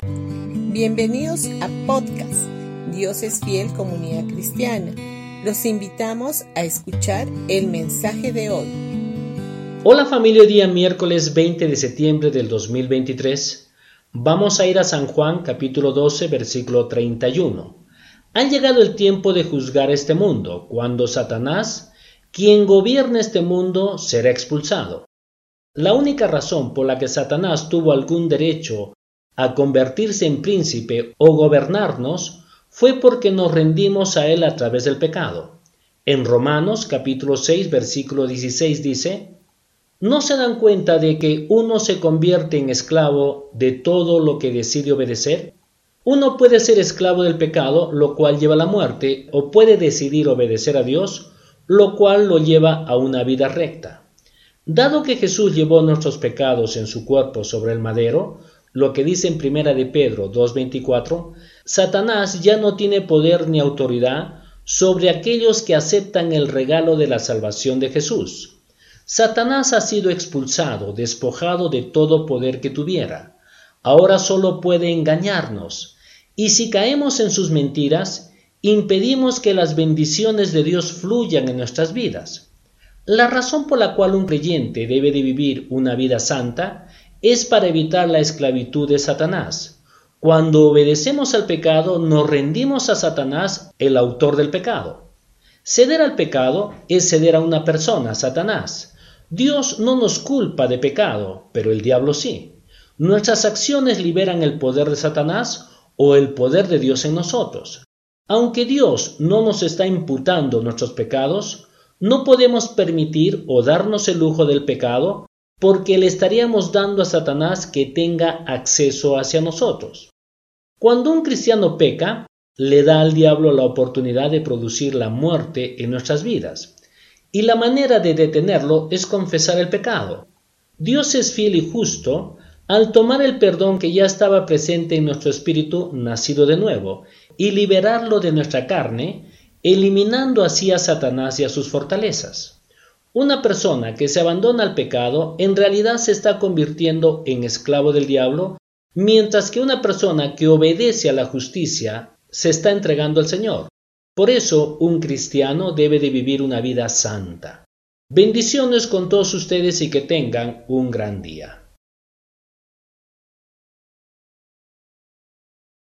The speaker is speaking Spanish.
Bienvenidos a podcast Dios es fiel comunidad cristiana. Los invitamos a escuchar el mensaje de hoy. Hola familia, día miércoles 20 de septiembre del 2023. Vamos a ir a San Juan capítulo 12 versículo 31. Ha llegado el tiempo de juzgar este mundo, cuando Satanás, quien gobierna este mundo, será expulsado. La única razón por la que Satanás tuvo algún derecho a convertirse en príncipe o gobernarnos fue porque nos rendimos a él a través del pecado. En Romanos capítulo 6 versículo 16 dice, ¿No se dan cuenta de que uno se convierte en esclavo de todo lo que decide obedecer? Uno puede ser esclavo del pecado, lo cual lleva a la muerte, o puede decidir obedecer a Dios, lo cual lo lleva a una vida recta. Dado que Jesús llevó nuestros pecados en su cuerpo sobre el madero, lo que dice en Primera de Pedro 2.24, Satanás ya no tiene poder ni autoridad sobre aquellos que aceptan el regalo de la salvación de Jesús. Satanás ha sido expulsado, despojado de todo poder que tuviera. Ahora solo puede engañarnos, y si caemos en sus mentiras, impedimos que las bendiciones de Dios fluyan en nuestras vidas. La razón por la cual un creyente debe de vivir una vida santa es para evitar la esclavitud de Satanás. Cuando obedecemos al pecado, nos rendimos a Satanás, el autor del pecado. Ceder al pecado es ceder a una persona, Satanás. Dios no nos culpa de pecado, pero el diablo sí. Nuestras acciones liberan el poder de Satanás o el poder de Dios en nosotros. Aunque Dios no nos está imputando nuestros pecados, no podemos permitir o darnos el lujo del pecado porque le estaríamos dando a Satanás que tenga acceso hacia nosotros. Cuando un cristiano peca, le da al diablo la oportunidad de producir la muerte en nuestras vidas. Y la manera de detenerlo es confesar el pecado. Dios es fiel y justo al tomar el perdón que ya estaba presente en nuestro espíritu nacido de nuevo y liberarlo de nuestra carne, eliminando así a Satanás y a sus fortalezas. Una persona que se abandona al pecado en realidad se está convirtiendo en esclavo del diablo, mientras que una persona que obedece a la justicia se está entregando al Señor. Por eso un cristiano debe de vivir una vida santa. Bendiciones con todos ustedes y que tengan un gran día.